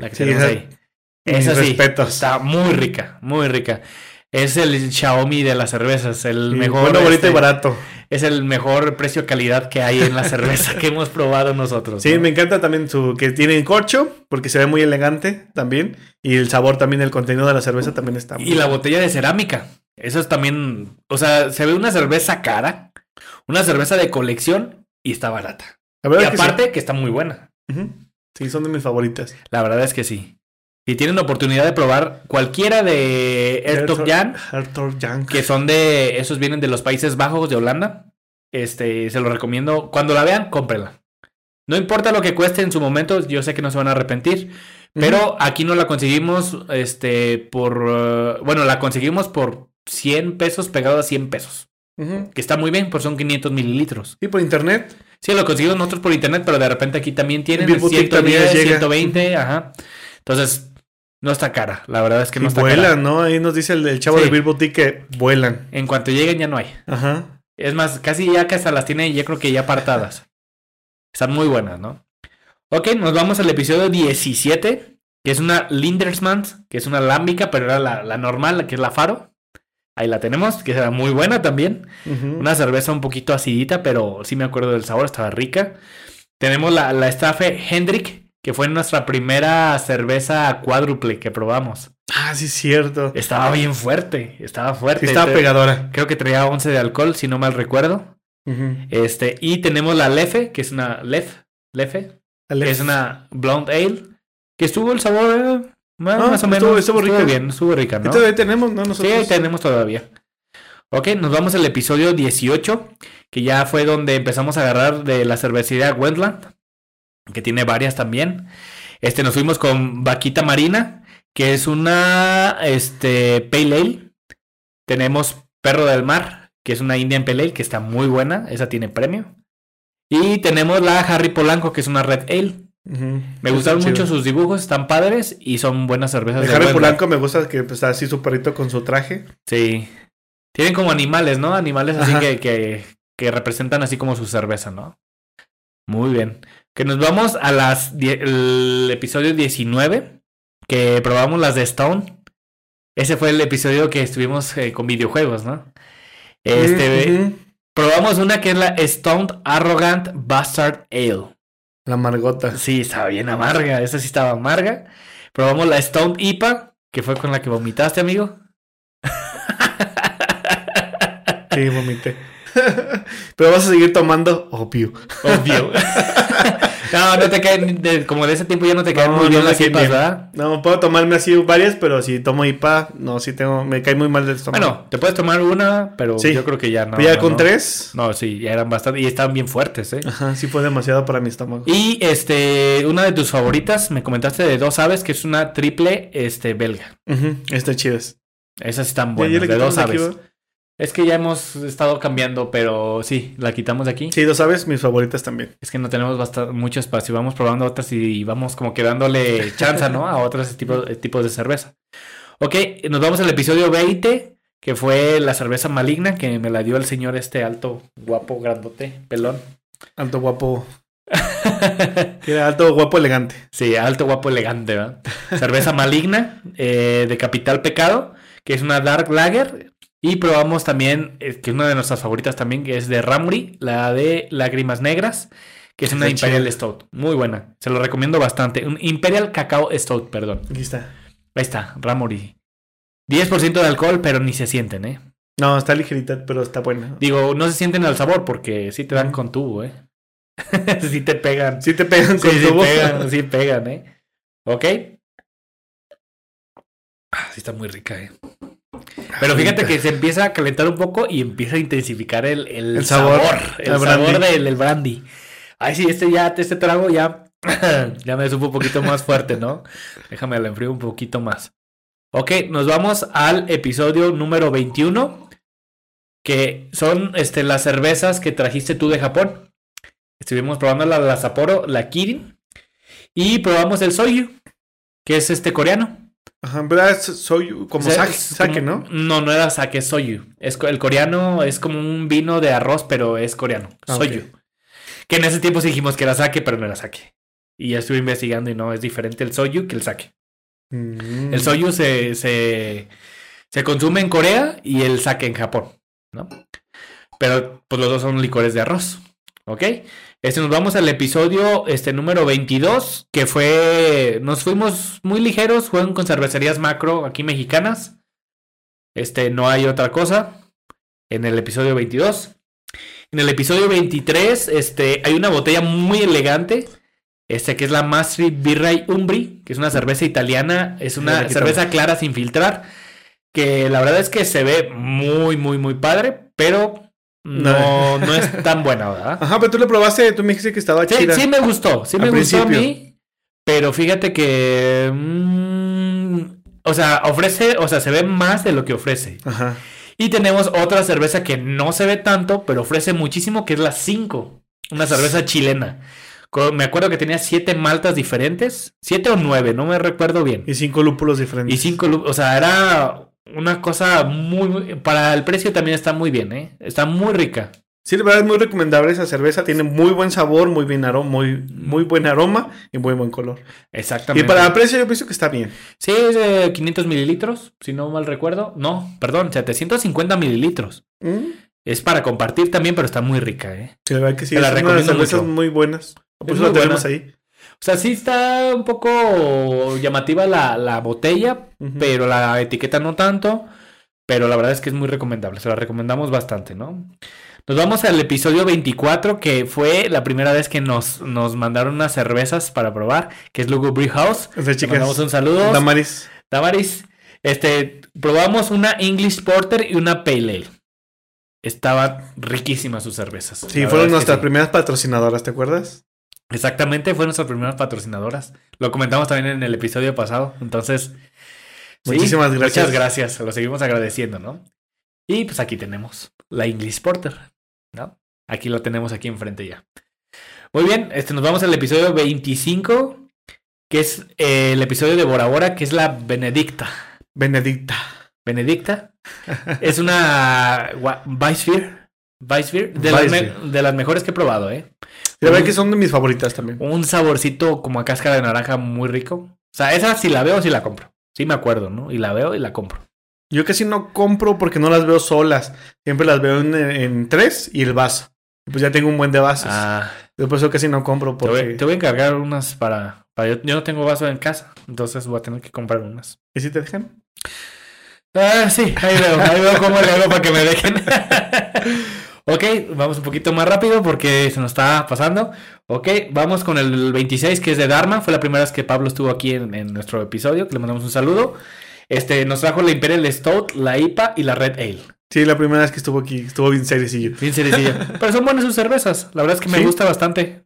La que Sí, tenemos esa- ahí. Esa sí, respetos. está muy rica, muy rica. Es el Xiaomi de las cervezas, el Sí, mejor. bueno, bonito este, y barato. Es el mejor precio-calidad que hay en la cerveza que hemos probado nosotros. Sí, ¿no? me encanta también su que tiene corcho, porque se ve muy elegante también. Y el sabor también, el contenido de la cerveza también está muy Y la botella de cerámica. Eso es también. O sea, se ve una cerveza cara, una cerveza de colección y está barata. La Y es que aparte que está muy buena. Sí, son de mis favoritas. La verdad es que sí. Si tienen oportunidad de probar cualquiera de Airtok Jan, Jan. que son de. Esos vienen de los Países Bajos, de Holanda. Este, se lo recomiendo. Cuando la vean, cómprenla. No importa lo que cueste en su momento, yo sé que no se van a arrepentir. Pero aquí no la conseguimos, este, por. eh, bueno, la conseguimos por 100 pesos pegado a 100 pesos. Que está muy bien, pues son 500 mililitros. Sí, por internet. Sí, lo conseguimos nosotros por internet, pero de repente aquí también tienen Beer Boutique 110, también les llega. 120, ajá. Entonces, no está cara. La verdad es que no Y está vuelan, cara. ¿no? Ahí nos dice el, el chavo Sí. de Beer Boutique que vuelan. En cuanto lleguen ya no hay. Ajá. Es más, casi ya que hasta las tiene, yo creo que ya apartadas. Están muy buenas, ¿no? Ok, nos vamos al episodio 17, que es una Lindersmans, que es una lámbica, pero era la, la normal, la que es la Faro. Ahí la tenemos, que era muy buena también. Una cerveza un poquito acidita, pero sí me acuerdo del sabor, estaba rica. Tenemos la, la Stafe Hendrick, que fue nuestra primera cerveza cuádruple que probamos. Ah, sí, es cierto. Estaba bien fuerte, estaba fuerte. Sí, estaba pegadora. Creo que traía 11 de alcohol, si no mal recuerdo. Este, y tenemos la Lefe, que es una Lef, Lefe, que es una Blonde Ale, que estuvo el sabor más, Ah, más o menos. estuvo- estuvo rica. bien, estuvo rica, ¿Y ¿no? todavía tenemos, no? Sí, Nosotros. ahí tenemos todavía. Ok, nos vamos al episodio 18, que ya fue donde empezamos a agarrar de la cervecería Wendland, que tiene varias también. Este, nos fuimos con Vaquita Marina, que es una este, Pale Ale. Tenemos Perro del Mar, que es una Indian Pale Ale, que está muy buena, esa tiene premio. Y tenemos la Harry Polanco, que es una Red Ale. Me Sí, gustaron mucho sus dibujos, están padres y son buenas cervezas. De Harry. Polanco me gusta que pues, está así su perrito con su traje. Sí. Tienen como animales, ¿no? Animales así que, que, que representan así como su cerveza, ¿no? Muy bien. Que nos vamos a las el episodio 19, que probamos las de Stone. Ese fue el episodio que estuvimos eh, con videojuegos, ¿no? Este, probamos una que es la Stone Arrogant Bastard Ale. La margota. Sí, estaba bien amarga. Esa sí estaba amarga. Probamos la Stone IPA, que fue con la que vomitaste, amigo. Sí, vomité. Pero vas a seguir tomando, obvio. Obvio. no, no te caen, de- como de ese tiempo ya no te caen No, muy no bien me las IPAs. ¿verdad? No, puedo tomarme así varias, pero si tomo IPA, no, sí tengo, me cae muy mal del estómago. Bueno, te puedes tomar una, pero Sí. yo creo que ya no. Ya no, con no. tres, No, sí, ya eran bastante y estaban bien fuertes, ¿eh? ajá, sí fue demasiado para mi estómago. Y este, una de tus favoritas, me comentaste de dos aves, que es una triple este, belga. Ujú, Está chidas. Esas están buenas, de dos aquí, aves. Es que ya hemos estado cambiando, pero sí, la quitamos de aquí. Sí, dos aves, mis favoritas también. Es que no tenemos bastante, mucho espacio. Vamos probando otras y vamos como que dándole chance, ¿no? A otros tipos, eh, tipos de cerveza. Ok, nos vamos al episodio 20, que fue la cerveza maligna, que me la dio el señor este alto, guapo, grandote, pelón. Alto guapo. Era alto guapo elegante. Sí, alto, guapo, elegante, ¿verdad? Cerveza maligna, eh, de Capital Pecado, que es una Dark Lager. Y probamos también, eh, que es una de nuestras favoritas también, que es de Ramuri, la de Lágrimas Negras, que es una Imperial chida. Stout. Muy buena. Se lo recomiendo bastante. Un Imperial Cacao Stout, perdón. Aquí está. Ahí está, Ramuri. 10% de alcohol, pero ni se sienten, ¿eh? No, está ligerita, pero está buena. Digo, no se sienten al sabor porque sí te dan con tubo, ¿eh? sí te pegan. Sí te pegan con sí tubo. pegan, sí pegan, ¿eh? ¿Ok? Ah, sí está muy rica, ¿eh? Pero fíjate que se empieza a calentar un poco y empieza a intensificar el, el, El sabor, sabor, el el sabor del, del brandy. Ay, sí, este ya, este trago ya, ya me supo un poquito más fuerte, ¿no? Déjame la enfrío un poquito más. Ok, nos vamos al episodio número 21, que son este, las cervezas que trajiste tú de Japón. Estuvimos probando la, la Sapporo, la Kirin, y probamos el Soyu, que es este coreano. Ajá, pero es- soy como O sea, sake, sake, ¿no? No, no era sake, soyu. Es, el coreano es como un vino de arroz, pero es coreano. Ah, soyu. Que en ese tiempo sí dijimos que era sake, pero no era sake. Y ya estuve investigando y no, es diferente el soyu que el sake. Mm. El soyu se, se, se consume en Corea y el sake en Japón, ¿no? Pero pues los dos son licores de arroz, ¿ok? Este, nos vamos al episodio este, número 22, que fue, nos fuimos muy ligeros, fueron con cervecerías macro aquí mexicanas. Este, no hay otra cosa en el episodio 22. En el episodio 23, este, hay una botella muy elegante, este, que es la Mastri Birray Umbri, que es una cerveza italiana, es una cerveza clara sin filtrar, que la verdad es que se ve muy, muy, muy padre, pero no, no es tan buena, ¿verdad? Ajá, pero tú le probaste, tú me dijiste que estaba Sí, chida. sí me gustó, sí me gustó a mí, pero fíjate que... mm, o sea, ofrece, o sea, se ve más de lo que ofrece. Ajá. Y tenemos otra cerveza que no se ve tanto, pero ofrece muchísimo, que es la 5. Una cerveza chilena. Me acuerdo que tenía siete maltas diferentes. Siete o nueve, no me recuerdo bien. Y cinco lúpulos diferentes. Y cinco, lu- o sea, era una cosa muy, Para el precio también está muy bien, ¿eh? Está muy rica. Sí, la verdad es muy recomendable esa cerveza. Tiene muy buen sabor, muy bien aroma, muy, muy buen aroma y muy buen color. Exactamente. Y para el precio yo pienso que está bien. Sí, es de 500 mililitros, si no mal recuerdo. No, perdón, 750 mililitros. Mm. Es para compartir también, pero está muy rica, ¿eh? Sí, la verdad que sí. Te la es una de las recomiendo cervezas mucho. muy buenas. Por Es tenemos buena. ahí. O sea, sí está un poco llamativa la, la botella, pero la etiqueta no tanto. Pero la verdad es que es muy recomendable, se la recomendamos bastante, ¿no? Nos vamos al episodio 24, que fue la primera vez que nos, nos mandaron unas cervezas para probar, que es Lugo Brew House. Chicas. mandamos un saludo. Damaris. Damaris. Este, probamos una English Porter y una Pale Ale. Estaban riquísimas sus cervezas. Sí, fueron nuestras sí. primeras patrocinadoras, ¿te acuerdas? Exactamente, fueron nuestras primeras patrocinadoras. Lo comentamos también en el episodio pasado. Entonces, sí, Muchísimas gracias. Muchas gracias, lo seguimos agradeciendo, ¿no? Y pues aquí tenemos la English Porter, ¿no? Aquí lo tenemos aquí enfrente ya. Muy bien, este, nos vamos al episodio 25, que es eh, el episodio de Bora Bora, que es la Benedicta. Benedicta. Benedicta. es una Weissbier. Weissbier. De, las me- Weissbier. de las mejores que he probado, ¿eh? La verdad que son de mis favoritas también. Un saborcito como a cáscara de naranja muy rico. O sea, esa si la veo, sí la compro. Sí me acuerdo, ¿no? Y la veo y la compro. Yo casi no compro porque no las veo solas. Siempre las veo en, en tres y el vaso. Pues ya tengo un buen de vasos. Ah, Yo por eso casi no compro te, voy, porque... te voy a encargar unas para... para yo, yo no tengo vaso en casa, entonces voy a tener que comprar unas. ¿Y si te dejan? Ah, sí, ahí veo, ahí veo cómo le hago para que me dejen. ok, vamos un poquito más rápido porque se nos está pasando. Ok, vamos con el 26 que es de Dharma. Fue la primera vez que Pablo estuvo aquí en, en nuestro episodio, que le mandamos un saludo. Este, nos trajo la Imperial Stout, la IPA y la Red Ale. Sí, la primera vez que estuvo aquí. Estuvo bien seriecillo. Bien seriecillo. Pero son buenas sus cervezas. La verdad es que me Sí. gusta bastante.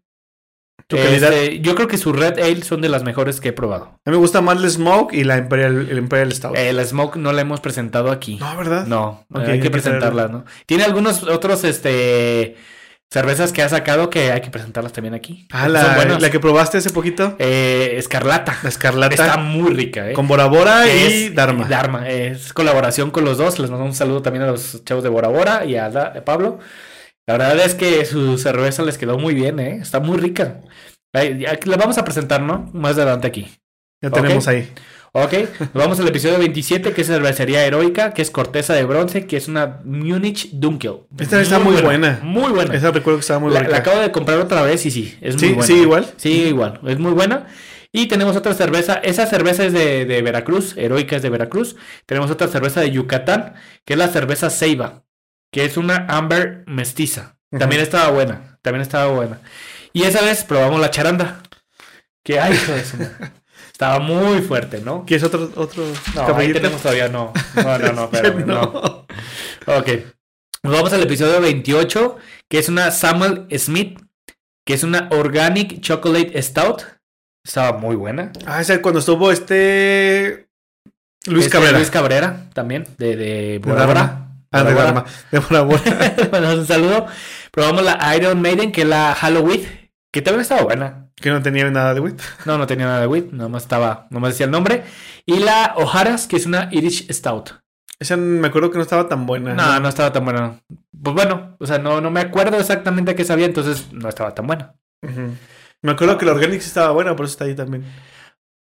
¿Tu calidad? Este, yo creo que su Red Ale son de las mejores que he probado. A mí me gusta más el Smoke y la Imperial, el Imperial Stout. El Smoke no la hemos presentado aquí. no, ¿verdad? No, hay hay que que presentarla, ¿no? Tiene algunos otros, este, cervezas que ha sacado que hay que presentarlas también aquí. Ah, la, la que probaste hace poquito. Eh, Escarlata. La Escarlata. Está muy rica, ¿eh? Con Bora Bora Es- y Dharma. Dharma. Es colaboración con los dos. Les mando un saludo también a los chavos de Bora Bora y a, Da- a Pablo. La verdad es que su cerveza les quedó muy bien, ¿eh? Está muy rica. La vamos a presentar, ¿no? Más adelante aquí. Ya tenemos ahí. Ok, nos vamos al episodio 27, que es cervecería heroica, que es corteza de bronce, que es una Munich Dunkel. Esta está muy buena. Muy buena. Esa recuerdo que estaba muy La, buena. la acabo de comprar otra vez y sí, es muy Sí, buena. sí, igual. Sí, igual, es muy buena. Y tenemos otra cerveza, esa cerveza es de, de Veracruz, heroica es de Veracruz. Tenemos otra cerveza de Yucatán, que es la cerveza Ceiba, que es una amber mestiza. También estaba buena, también estaba buena. Y esa vez probamos la charanda, que ay, hijo de su. Estaba muy fuerte, ¿no? ¿Quieres otro, otro No, ahí tenemos todavía no. No, no, no, pero no. no. Ok. Nos vamos al episodio 28, que es una Samuel Smith, que es una Organic Chocolate Stout. Estaba muy buena. Ah, esa cuando estuvo este. Luis Este, Cabrera. Luis Cabrera, también, de, de Bora. Bora. Ah, de Bora. De Bora Bora. Bora. Bueno, un saludo. Probamos la Iron Maiden, que es la Halloween, que también estaba buena. que no tenía nada de wit. No, no tenía nada de wheat, nada más estaba, nada más decía el nombre. Y la O'Hara's, que es una Irish Stout. Esa me acuerdo que no estaba tan buena. No, no estaba tan buena. Pues bueno, o sea, no, no me acuerdo exactamente a qué sabía, entonces no estaba tan buena. Me acuerdo que la Organic sí estaba buena, por eso está ahí también.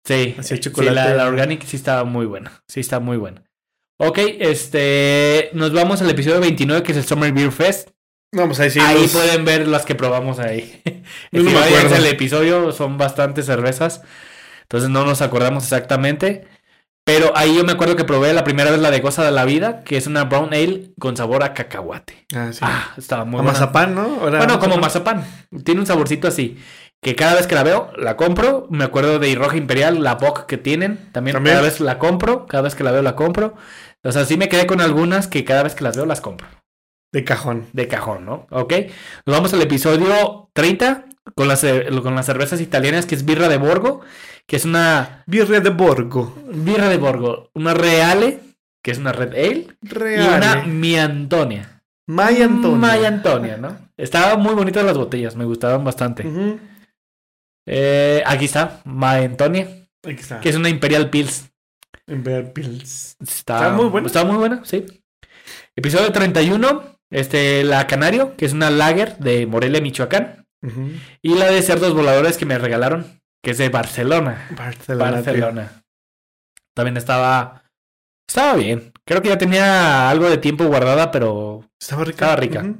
Sí, Así el sí, chocolate. la, la Organic sí estaba muy buena. Sí está muy buena. Ok, este, nos vamos al episodio 29, que es el Summer Beer Fest. Vamos ahí sí. ahí pueden ver las que probamos ahí. No Si me acuerdo. al episodio, son bastantes cervezas. Entonces no nos acordamos exactamente. Pero ahí yo me acuerdo que probé la primera vez la de Goza de la Vida, que es una brown ale con sabor a cacahuate. Ah, sí. Ah, estaba muy A buena. mazapán, ¿no? Ahora- Bueno, como mazapán. Tiene un saborcito así. Que cada vez que la veo, la compro. Me acuerdo de Roja Imperial, la Bock que tienen. También, También. cada vez la compro. Cada vez que la veo, la compro. O sea, sí me quedé con algunas que cada vez que las veo, las compro. De cajón. De cajón, ¿no? Ok. Nos vamos al episodio 30 con las, eh, con las cervezas italianas, que es Birra de Borgo. Que es una Birria de Borgo. Birra de Borgo. Una Reale, que es una Red Ale. Y una. Mi Antonia. Maya Antonio. Maya Antonia, ¿no? Estaban muy bonitas las botellas, me gustaban bastante. Eh, aquí está, Maya Antonia, Aquí está. que es una Imperial Pils. En Bear Pills. Está, Está muy buena. Está muy buena, sí. Episodio 31, este, la Canario, que es una lager de Morelia, Michoacán. Y la de cerdos voladores que me regalaron, que es de Barcelona. Barcelona. tío. También estaba. Estaba bien. Creo que ya tenía algo de tiempo guardada, pero Estaba rica. Estaba rica. Ujú.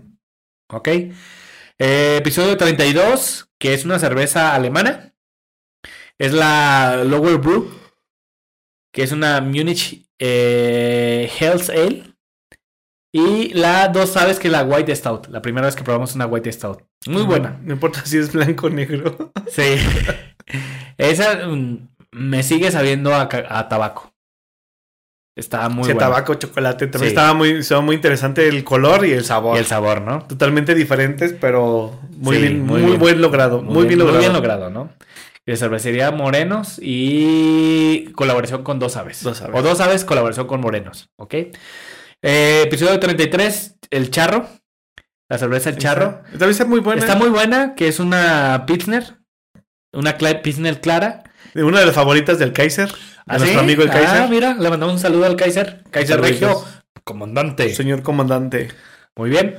Ok. Eh, episodio 32, que es una cerveza alemana. Es la Lower Brew, que es una Munich eh, Hells Ale. Y la dos sabes que es la White Stout. La primera vez que probamos una White Stout. Muy buena. No importa si es blanco o negro. Sí. Esa mm, me sigue sabiendo a, tabaco. Está muy Sí, buena. tabaco, chocolate. También Sí. estaba muy, estaba muy interesante el color y el sabor. Y el sabor, ¿no? Totalmente diferentes, pero muy Sí, bien, muy muy, bien. buen logrado. Muy, bien, logrado. Muy bien logrado, ¿no? De cervecería Morenos y colaboración con Dos Aves. Dos Aves. O Dos Aves, colaboración con Morenos, ¿ok? Eh, episodio 33, El Charro. La cerveza El Charro. También está muy buena. Está muy buena, que es una Pilsner. Una Pilsner clara. Una de las favoritas del Kaiser. De ¿Ah, nuestro sí? amigo el Ah, Kaiser. mira, le mandamos un saludo al Kaiser. Kaiser. Regio, comandante. Señor comandante. Muy bien.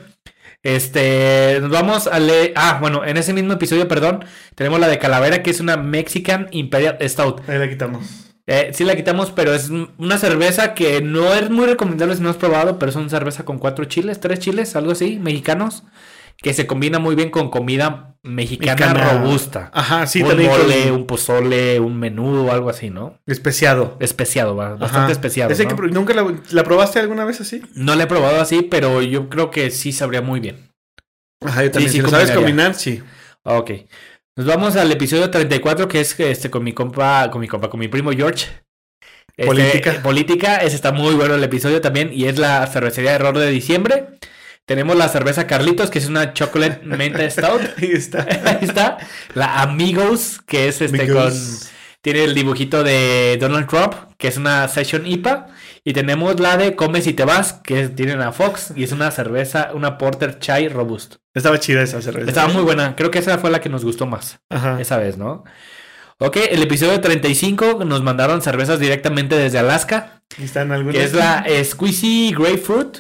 Este, nos vamos a leer. Ah, bueno, en ese mismo episodio, perdón, tenemos la de Calavera, que es una Mexican Imperial Stout. Ahí la quitamos. Eh, sí la quitamos, pero es una cerveza que no es muy recomendable si no has probado, pero es una cerveza con cuatro chiles, tres chiles, algo así, mexicanos, que se combina muy bien con comida mexicana, Mexicana. robusta. Ajá, sí, un también con- mole, un pozole, un menudo, algo así, ¿no? Especiado. Especiado, va, Ajá. bastante especiado. Ese ¿no? que pro- ¿Nunca la, la probaste alguna vez así? No la he probado así, pero yo creo que sí sabría muy bien. Ajá, yo también. sí si lo sabes combinar, sí. Ok. Nos vamos al episodio 34, que es este con mi compa, con mi compa, con mi primo George. Este, Política. política, ese está muy bueno el episodio también. Y es la cervecería de error de diciembre. Tenemos la cerveza Carlitos, que es una chocolate menta stout. Ahí está. Ahí está. La Amigos, que es este Amigos. con. Tiene el dibujito de Donald Trump, que es una Session IPA. Y tenemos la de Comes y te vas, que tiene a Fox. Y es una cerveza, una Porter Chai Robust. Estaba chida esa cerveza. Estaba muy buena. Creo que esa fue la que nos gustó más. Ajá. Esa vez, ¿no? Ok, el episodio 35 nos mandaron cervezas directamente desde Alaska. Están algunas. Que es la Squeezy Grapefruit.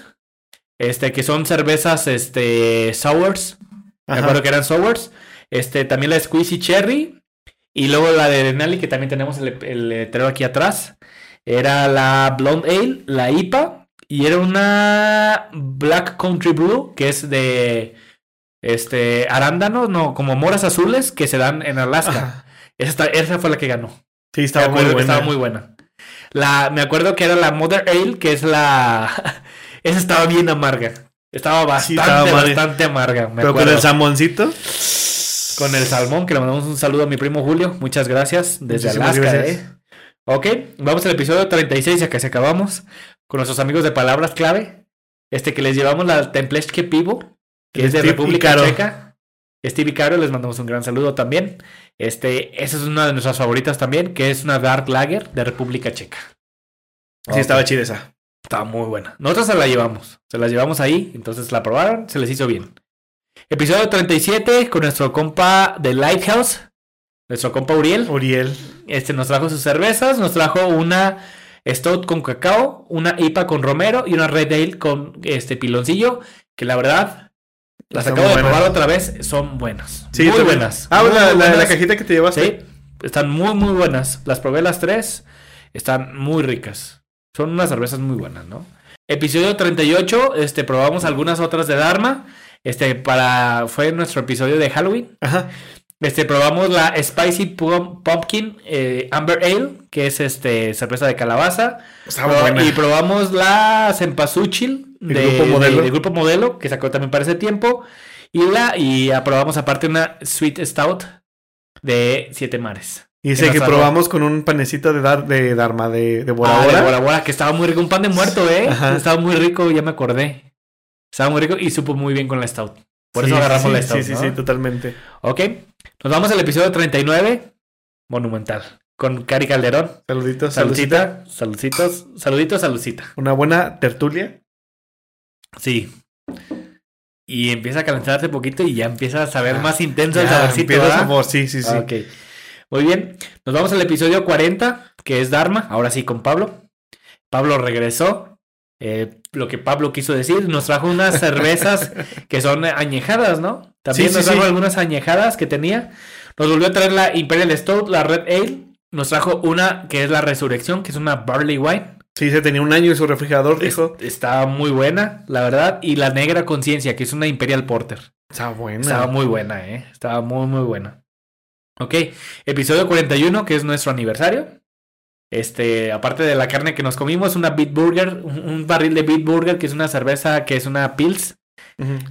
Este, que son cervezas, este, sours. Me acuerdo que eran sours. Este, también la Squeezy Cherry. Y luego la de Denali, que también tenemos el, el letrero aquí atrás. Era la Blonde Ale, la IPA. Y era una Black Country Blue, que es de este arándanos, no, como moras azules que se dan en Alaska. Esa, esa fue la que ganó. Sí, estaba Me muy buena. Estaba muy buena. La, me acuerdo que era la Mother Ale, que es la. Esa estaba bien amarga. Estaba bastante, estaba bastante amarga. me Pero con el salmoncito. Con el salmón, que le mandamos un saludo a mi primo Julio. Muchas gracias. Desde Muchísimas Alaska, gracias. ¿eh? Ok, vamos al episodio 36, ya casi acabamos. Con nuestros amigos de Palabras Clave. Este que les llevamos la Templechke Pivo, que es de Steve República. Checa. Steve y Caro, les mandamos un gran saludo también. Este, esa es una de nuestras favoritas también, que es una Dark Lager de República Checa. Sí, estaba chida esa. Estaba muy buena. Nosotros se la llevamos. Se la llevamos ahí. Entonces la probaron. Se les hizo bien. Episodio 37 con nuestro compa de Lighthouse. Nuestro compa Uriel. Uriel. Este nos trajo sus cervezas. Nos trajo una Stout con cacao. Una IPA con romero. Y una Red Ale con este piloncillo. Que la verdad. Las acabo de buenas. probar otra vez. Son buenas. Sí, muy buenas. Ah, Muy, la, la- cajita que te llevaste. Sí, están muy, muy buenas. Las probé las tres. Están muy ricas. Son unas cervezas muy buenas, ¿no? Episodio 38, este, probamos algunas otras de Dharma. Este, para, fue nuestro episodio de Halloween. Ajá. Este, probamos la Spicy Pum- Pumpkin eh, Amber Ale, que es este, cerveza de calabaza. Está Pro- buena. Y probamos la Cempasúchil El de, Grupo de- Modelo. de Grupo Modelo, que sacó también para ese tiempo. Y la, y aprobamos aparte una Sweet Stout de Siete Mares. Y ese que probamos con un panecito de, dar, de Dharma, de, de Bora Ah, Bora. de Bora Bora, que estaba muy rico. Un pan de muerto, ¿eh? Ajá. Estaba muy rico, ya me acordé. Estaba muy rico y supo muy bien con la Stout. Por Sí, eso agarramos sí, la Stout, Sí, sí, ¿no? sí, totalmente. Ok. Nos vamos al episodio 39. Monumental. Con Cari Calderón. Saluditos, saludcita. Saluditos. Saluditos, saludcita. Una buena tertulia. Sí. Y empieza a calentarse poquito y ya empieza a saber más intenso el saborcito. empieza sabor, sí, sí, sí. Ok. Muy bien. Nos vamos al episodio 40, que es Dharma. Ahora sí con Pablo. Pablo regresó. Eh, lo que Pablo quiso decir, nos trajo unas cervezas que son añejadas, ¿no? También Sí, nos sí, trajo sí. algunas añejadas que tenía. Nos volvió a traer la Imperial Stout, la Red Ale. Nos trajo una que es la Resurrección, que es una Barley Wine. Sí, se tenía un año en su refrigerador, dijo. Está muy buena, la verdad. Y la Negra Conciencia, que es una Imperial Porter. Está buena. Estaba muy buena, ¿eh? Estaba muy, muy buena. Ok, episodio 41, que es nuestro aniversario. Este, aparte de la carne que nos comimos, una Beat Burger, un, barril de Beat Burger, que es una cerveza que es una Pils.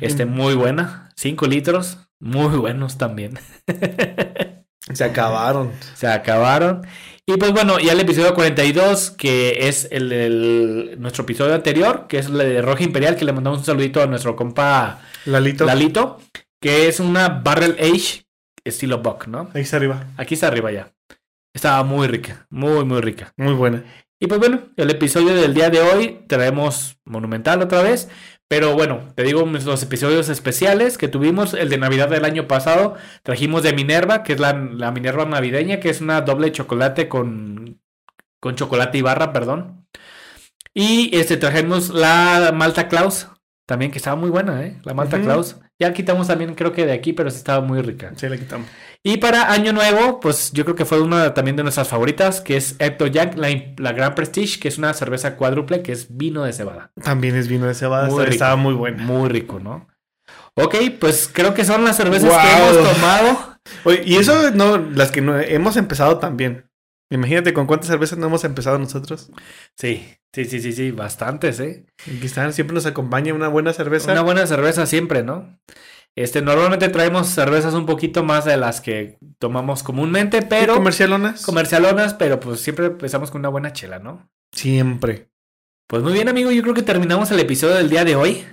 Este, muy buena. 5 litros, muy buenos también. Se acabaron. Se acabaron. Y pues bueno, ya el episodio 42, que es el, el- nuestro episodio anterior, que es el de Roja Imperial, que le mandamos un saludito a nuestro compa Lalito. Lalito, que es una Barrel Age estilo Buck, ¿no? Ahí está arriba. Aquí está arriba ya. Estaba muy rica, muy, muy rica. Muy buena. Y pues bueno, el episodio del día de hoy traemos Monumental otra vez. Pero bueno, te digo los episodios especiales que tuvimos. El de Navidad del año pasado trajimos de Minerva, que es la, la Minerva navideña, que es una doble chocolate con, con chocolate y barra, perdón. Y este trajimos la Malta Klaus, también que estaba muy buena, ¿eh? La Malta Ujú. Klaus. Ya quitamos también, creo que de aquí, pero sí estaba muy rica. Sí, la quitamos. Y para Año Nuevo, pues yo creo que fue una también de nuestras favoritas, que es Ecto Jack, la, la Gran Prestige, que es una cerveza cuádruple, que es vino de cebada. También es vino de cebada. Muy está- rico. Estaba muy buena. Muy rico, ¿no? Ok, pues creo que son las cervezas que hemos tomado. Oye, y eso no, las que no hemos empezado también. Imagínate con cuántas cervezas no hemos empezado nosotros. Sí, sí, sí, sí, sí, bastantes, ¿eh? Aquí están, siempre nos acompaña una buena cerveza. Una buena cerveza siempre, ¿no? Este, normalmente traemos cervezas un poquito más de las que tomamos comúnmente, pero... comercialonas? Comercialonas, pero pues siempre empezamos con una buena chela, ¿no? Siempre. Pues muy bien, amigo, yo creo que terminamos el episodio del día de hoy.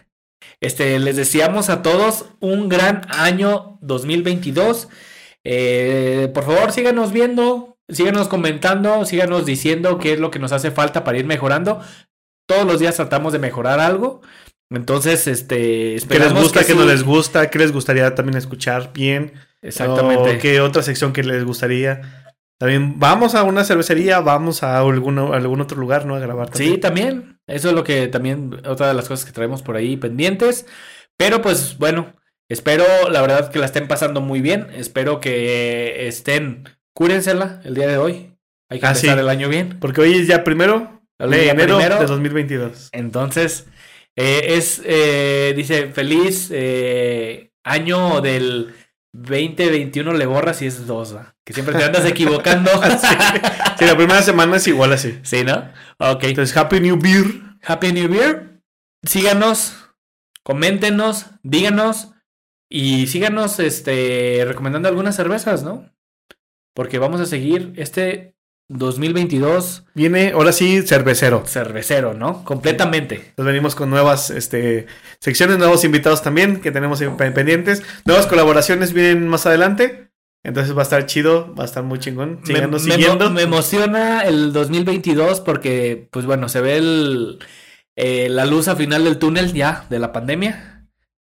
Este, les deseamos a todos un gran año 2022. Eh, por favor, síganos viendo, síganos comentando, síganos diciendo qué es lo que nos hace falta para ir mejorando. Todos los días tratamos de mejorar algo. Entonces, este, ¿Qué les esperamos gusta, que no les gusta? ¿Qué les gustaría también escuchar bien? Exactamente. ¿O ¿Qué otra sección que les gustaría? También vamos a una cervecería, vamos a alguno, a algún otro lugar, ¿no? A grabar también. Sí, también. Eso es lo que también, otra de las cosas que traemos por ahí pendientes. Pero pues bueno, espero la verdad que la estén pasando muy bien. Espero que estén cúrensela el día de hoy. Hay que Ah, empezar sí. el año bien. Porque hoy es ya primero de enero primero. de 2022. Entonces, eh, es, eh, dice, feliz eh, año del 2021, le borras y es dos, ¿va? Que siempre te andas equivocando. Sí, la primera semana es igual así. sí, ¿no? Ok. Entonces, Happy New Beer. Happy New Year. Síganos, coméntenos, díganos y síganos este, recomendando algunas cervezas, ¿no? Porque vamos a seguir este 2022 Viene, ahora sí, cervecero. cervecero, ¿no? Completamente. Nos venimos con nuevas este, secciones, nuevos invitados también que tenemos pendientes. Nuevas colaboraciones vienen más adelante. Entonces va a estar chido, va a estar muy chingón. Me, me- siguiendo. me emociona el 2022 porque, pues bueno, se ve el, eh, la luz al final del túnel ya de la pandemia.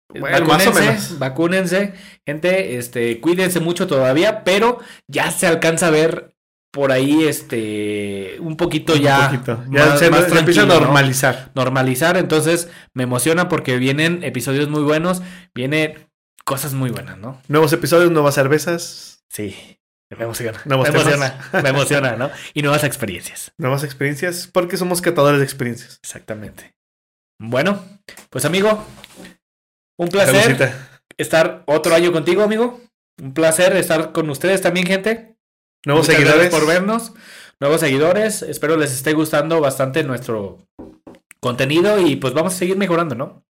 Bueno, más o vacúnense, menos. vacúnense, gente, este, cuídense mucho todavía, pero ya se alcanza a ver por ahí, este, un poquito ya, Un poquito. Ya más- se, más se empieza a normalizar. normalizar. Entonces me emociona porque vienen episodios muy buenos, vienen cosas muy buenas, ¿no? Nuevos episodios, nuevas cervezas, Sí, me emociona. Me emociona, me emociona, ¿no? Y nuevas experiencias. nuevas experiencias, porque somos catadores de experiencias. Exactamente. Bueno, pues amigo, un placer estar otro año contigo, amigo. Un placer estar con ustedes también, gente. Nuevos Muchas seguidores. por vernos. Nuevos seguidores. Espero les esté gustando bastante nuestro contenido y pues vamos a seguir mejorando, ¿no?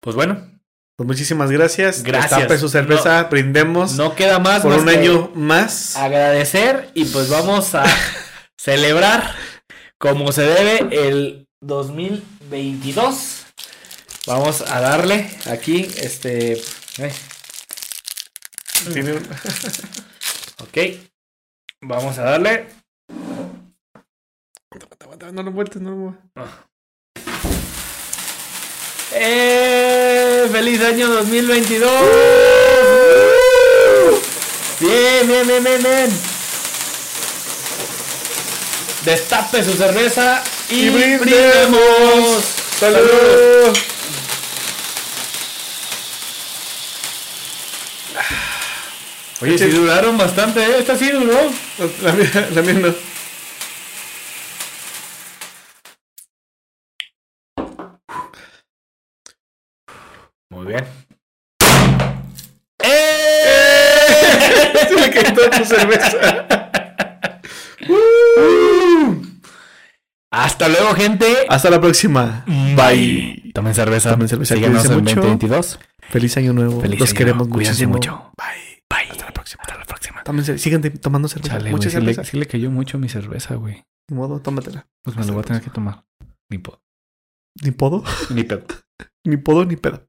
Pues bueno, Pues muchísimas gracias. Gracias. Destape su cerveza, brindemos no queda más por más un año más. agradecer y pues vamos a celebrar como se debe el 2022. Vamos a darle aquí este Tiene un- ok. Vamos a darle No lo vueltes, no lo vueltes. ¡Eh! ¡Feliz año 2022! Bien, bien, bien, bien, bien. Destape su cerveza y, Y brindemos. brindemos. ¡Salud! Oye, sí duraron bastante, ¿eh? Esta sí duró. La mía, la mía no. Muy bien. ¡Eh! Se le toda tu cerveza. Hasta luego, gente. Hasta la próxima. Bye. Tomen cerveza. Tomen cerveza, Síganos en mucho. 2022. Feliz año nuevo. Feliz Los año. queremos Cuídense muchísimo. mucho. Bye. Bye. Hasta la próxima. Tómense- sigan tomando cerveza. Chale, Mucha sí, le, cerveza. sí le cayó mucho mi cerveza, güey. Ni modo, tómatela. Pues me lo voy a tener que tomar. Ni puedo. Ni podo, Ni pedo. ni podo, ni pedo.